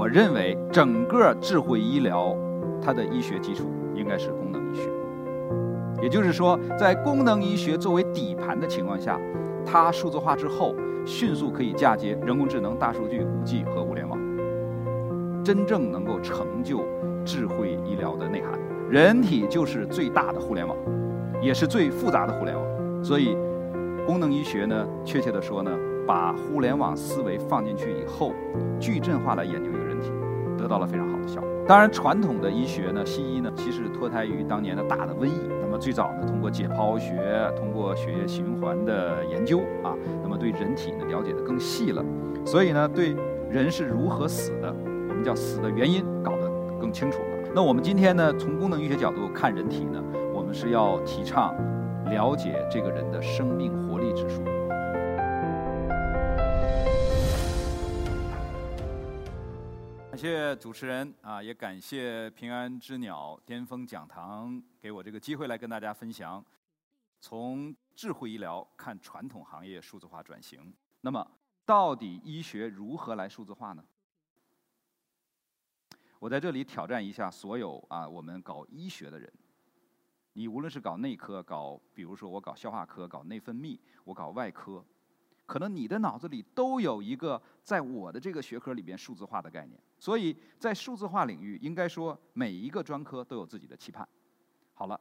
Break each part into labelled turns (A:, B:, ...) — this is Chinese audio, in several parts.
A: 我认为整个智慧医疗，它的医学基础应该是功能医学。也就是说，在功能医学作为底盘的情况下，它数字化之后，迅速可以嫁接人工智能、大数据、五 G 和物联网，真正能够成就智慧医疗的内涵。人体就是最大的互联网，也是最复杂的互联网。所以，功能医学呢，确切的说呢，把互联网思维放进去以后，矩阵化来研究一个人体，得到了非常好的效果。当然，传统的医学呢，西医呢，其实脱胎于当年的大的瘟疫。那么最早呢，通过解剖学，通过血液循环的研究啊，那么对人体呢了解的更细了。所以呢，对人是如何死的，我们叫死的原因搞得更清楚了。那我们今天呢，从功能医学角度看人体呢，我们是要提倡了解这个人的生命活力指数。谢主持人啊，也感谢平安之鸟巅峰讲堂给我这个机会来跟大家分享，从智慧医疗看传统行业数字化转型。那么，到底医学如何来数字化呢？我在这里挑战一下所有啊，我们搞医学的人，你无论是搞内科，搞比如说我搞消化科，搞内分泌，我搞外科。可能你的脑子里都有一个在我的这个学科里边数字化的概念，所以在数字化领域，应该说每一个专科都有自己的期盼。好了，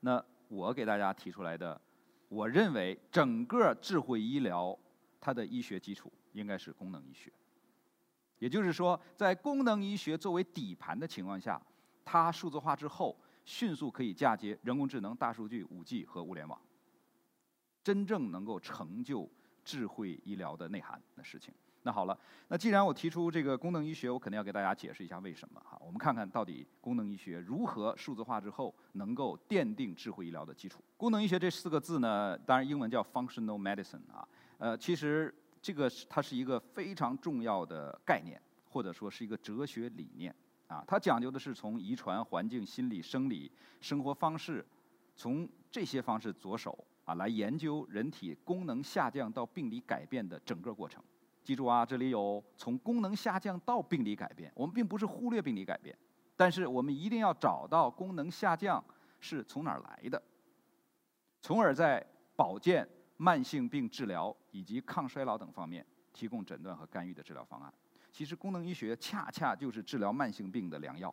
A: 那我给大家提出来的，我认为整个智慧医疗它的医学基础应该是功能医学，也就是说，在功能医学作为底盘的情况下，它数字化之后，迅速可以嫁接人工智能、大数据、五 G 和物联网。真正能够成就智慧医疗的内涵的事情。那好了，那既然我提出这个功能医学，我肯定要给大家解释一下为什么哈。我们看看到底功能医学如何数字化之后能够奠定智慧医疗的基础。功能医学这四个字呢，当然英文叫 functional medicine 啊，呃，其实这个它是一个非常重要的概念，或者说是一个哲学理念啊。它讲究的是从遗传、环境、心理、生理、生活方式，从这些方式着手。啊，来研究人体功能下降到病理改变的整个过程。记住啊，这里有从功能下降到病理改变。我们并不是忽略病理改变，但是我们一定要找到功能下降是从哪儿来的，从而在保健、慢性病治疗以及抗衰老等方面提供诊断和干预的治疗方案。其实功能医学恰恰就是治疗慢性病的良药。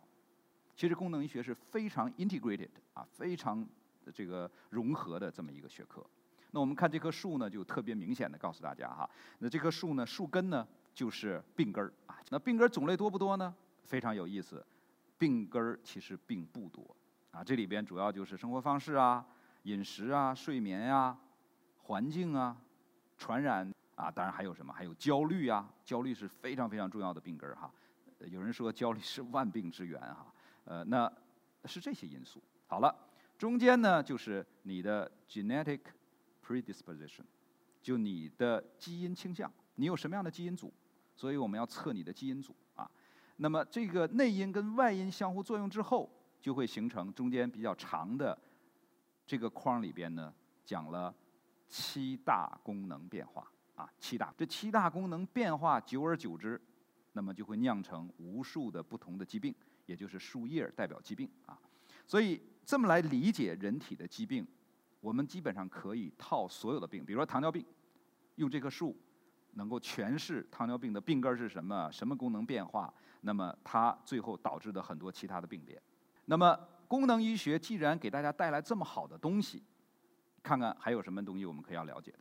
A: 其实功能医学是非常 integrated 啊，非常。这个融合的这么一个学科，那我们看这棵树呢，就特别明显的告诉大家哈，那这棵树呢，树根呢就是病根儿啊。那病根儿种类多不多呢？非常有意思，病根儿其实并不多啊。这里边主要就是生活方式啊、饮食啊、睡眠呀、环境啊、传染啊，当然还有什么？还有焦虑啊，焦虑是非常非常重要的病根儿哈。有人说焦虑是万病之源哈，呃，那是这些因素。好了。中间呢，就是你的 genetic predisposition，就你的基因倾向，你有什么样的基因组，所以我们要测你的基因组啊。那么这个内因跟外因相互作用之后，就会形成中间比较长的这个框里边呢，讲了七大功能变化啊，七大这七大功能变化，久而久之，那么就会酿成无数的不同的疾病，也就是树叶代表疾病啊，所以。这么来理解人体的疾病，我们基本上可以套所有的病，比如说糖尿病，用这棵树能够诠释糖尿病的病根是什么，什么功能变化，那么它最后导致的很多其他的病变。那么功能医学既然给大家带来这么好的东西，看看还有什么东西我们可以要了解的。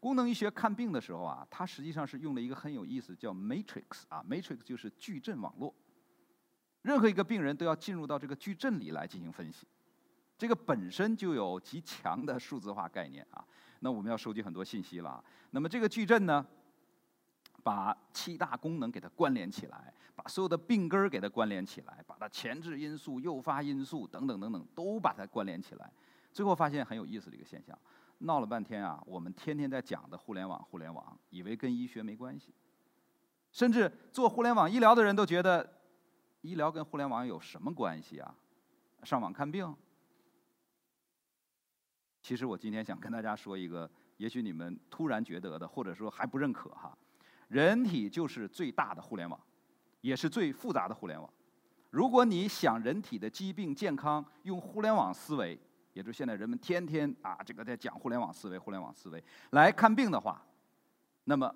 A: 功能医学看病的时候啊，它实际上是用了一个很有意思叫 matrix 啊，matrix 就是矩阵网络。任何一个病人都要进入到这个矩阵里来进行分析，这个本身就有极强的数字化概念啊。那我们要收集很多信息了。那么这个矩阵呢，把七大功能给它关联起来，把所有的病根儿给它关联起来，把它前置因素、诱发因素等等等等都把它关联起来，最后发现很有意思的一个现象。闹了半天啊，我们天天在讲的互联网，互联网，以为跟医学没关系，甚至做互联网医疗的人都觉得。医疗跟互联网有什么关系啊？上网看病？其实我今天想跟大家说一个，也许你们突然觉得的，或者说还不认可哈。人体就是最大的互联网，也是最复杂的互联网。如果你想人体的疾病健康用互联网思维，也就是现在人们天天啊这个在讲互联网思维、互联网思维来看病的话，那么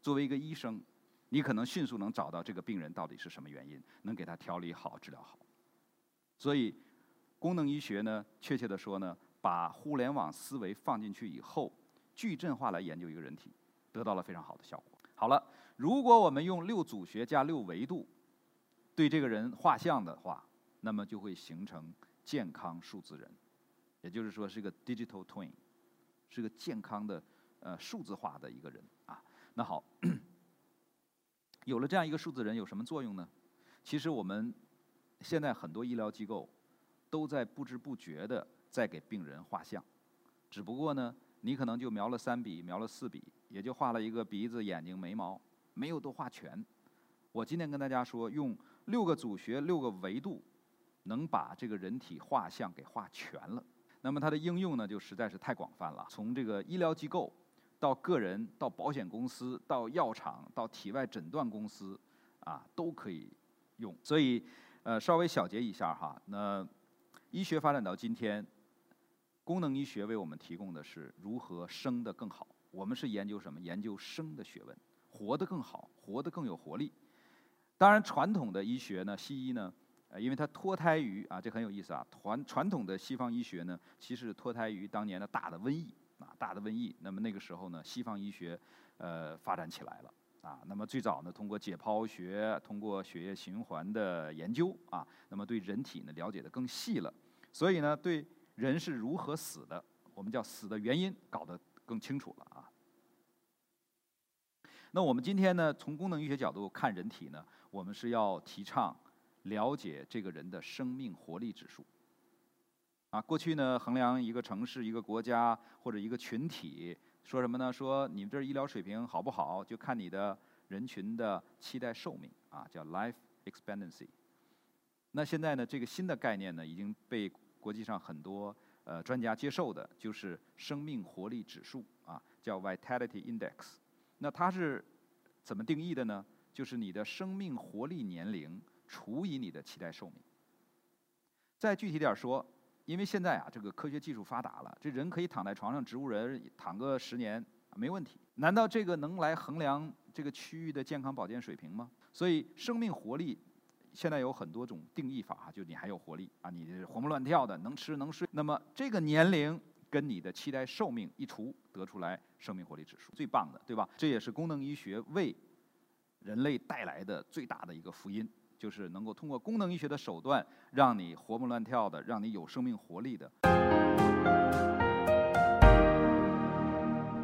A: 作为一个医生，你可能迅速能找到这个病人到底是什么原因，能给他调理好、治疗好。所以，功能医学呢，确切的说呢，把互联网思维放进去以后，矩阵化来研究一个人体，得到了非常好的效果。好了，如果我们用六组学加六维度。对这个人画像的话，那么就会形成健康数字人，也就是说是一个 digital twin，是个健康的呃数字化的一个人啊。那好，有了这样一个数字人有什么作用呢？其实我们现在很多医疗机构都在不知不觉的在给病人画像，只不过呢，你可能就描了三笔，描了四笔，也就画了一个鼻子、眼睛、眉毛，没有都画全。我今天跟大家说用。六个组学，六个维度，能把这个人体画像给画全了。那么它的应用呢，就实在是太广泛了。从这个医疗机构，到个人，到保险公司，到药厂，到体外诊断公司，啊，都可以用。所以，呃，稍微小结一下哈。那医学发展到今天，功能医学为我们提供的是如何生得更好。我们是研究什么？研究生的学问，活得更好，活得更有活力。当然，传统的医学呢，西医呢，呃，因为它脱胎于啊，这很有意思啊。传传统的西方医学呢，其实脱胎于当年的大的瘟疫，大的瘟疫。那么那个时候呢，西方医学呃发展起来了啊。那么最早呢，通过解剖学，通过血液循环的研究啊，那么对人体呢了解的更细了。所以呢，对人是如何死的，我们叫死的原因搞得更清楚了啊。那我们今天呢，从功能医学角度看人体呢？我们是要提倡了解这个人的生命活力指数。啊，过去呢，衡量一个城市、一个国家或者一个群体，说什么呢？说你们这医疗水平好不好，就看你的人群的期待寿命啊，叫 life expectancy。那现在呢，这个新的概念呢，已经被国际上很多呃专家接受的，就是生命活力指数啊，叫 vitality index。那它是怎么定义的呢？就是你的生命活力年龄除以你的期待寿命。再具体点说，因为现在啊，这个科学技术发达了，这人可以躺在床上，植物人躺个十年没问题。难道这个能来衡量这个区域的健康保健水平吗？所以生命活力现在有很多种定义法，就你还有活力啊，你活蹦乱跳的，能吃能睡。那么这个年龄跟你的期待寿命一除，得出来生命活力指数，最棒的，对吧？这也是功能医学为。人类带来的最大的一个福音，就是能够通过功能医学的手段，让你活蹦乱跳的，让你有生命活力的。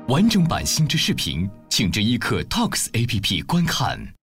A: 完整版新知视频，请至一刻 Talks APP 观看。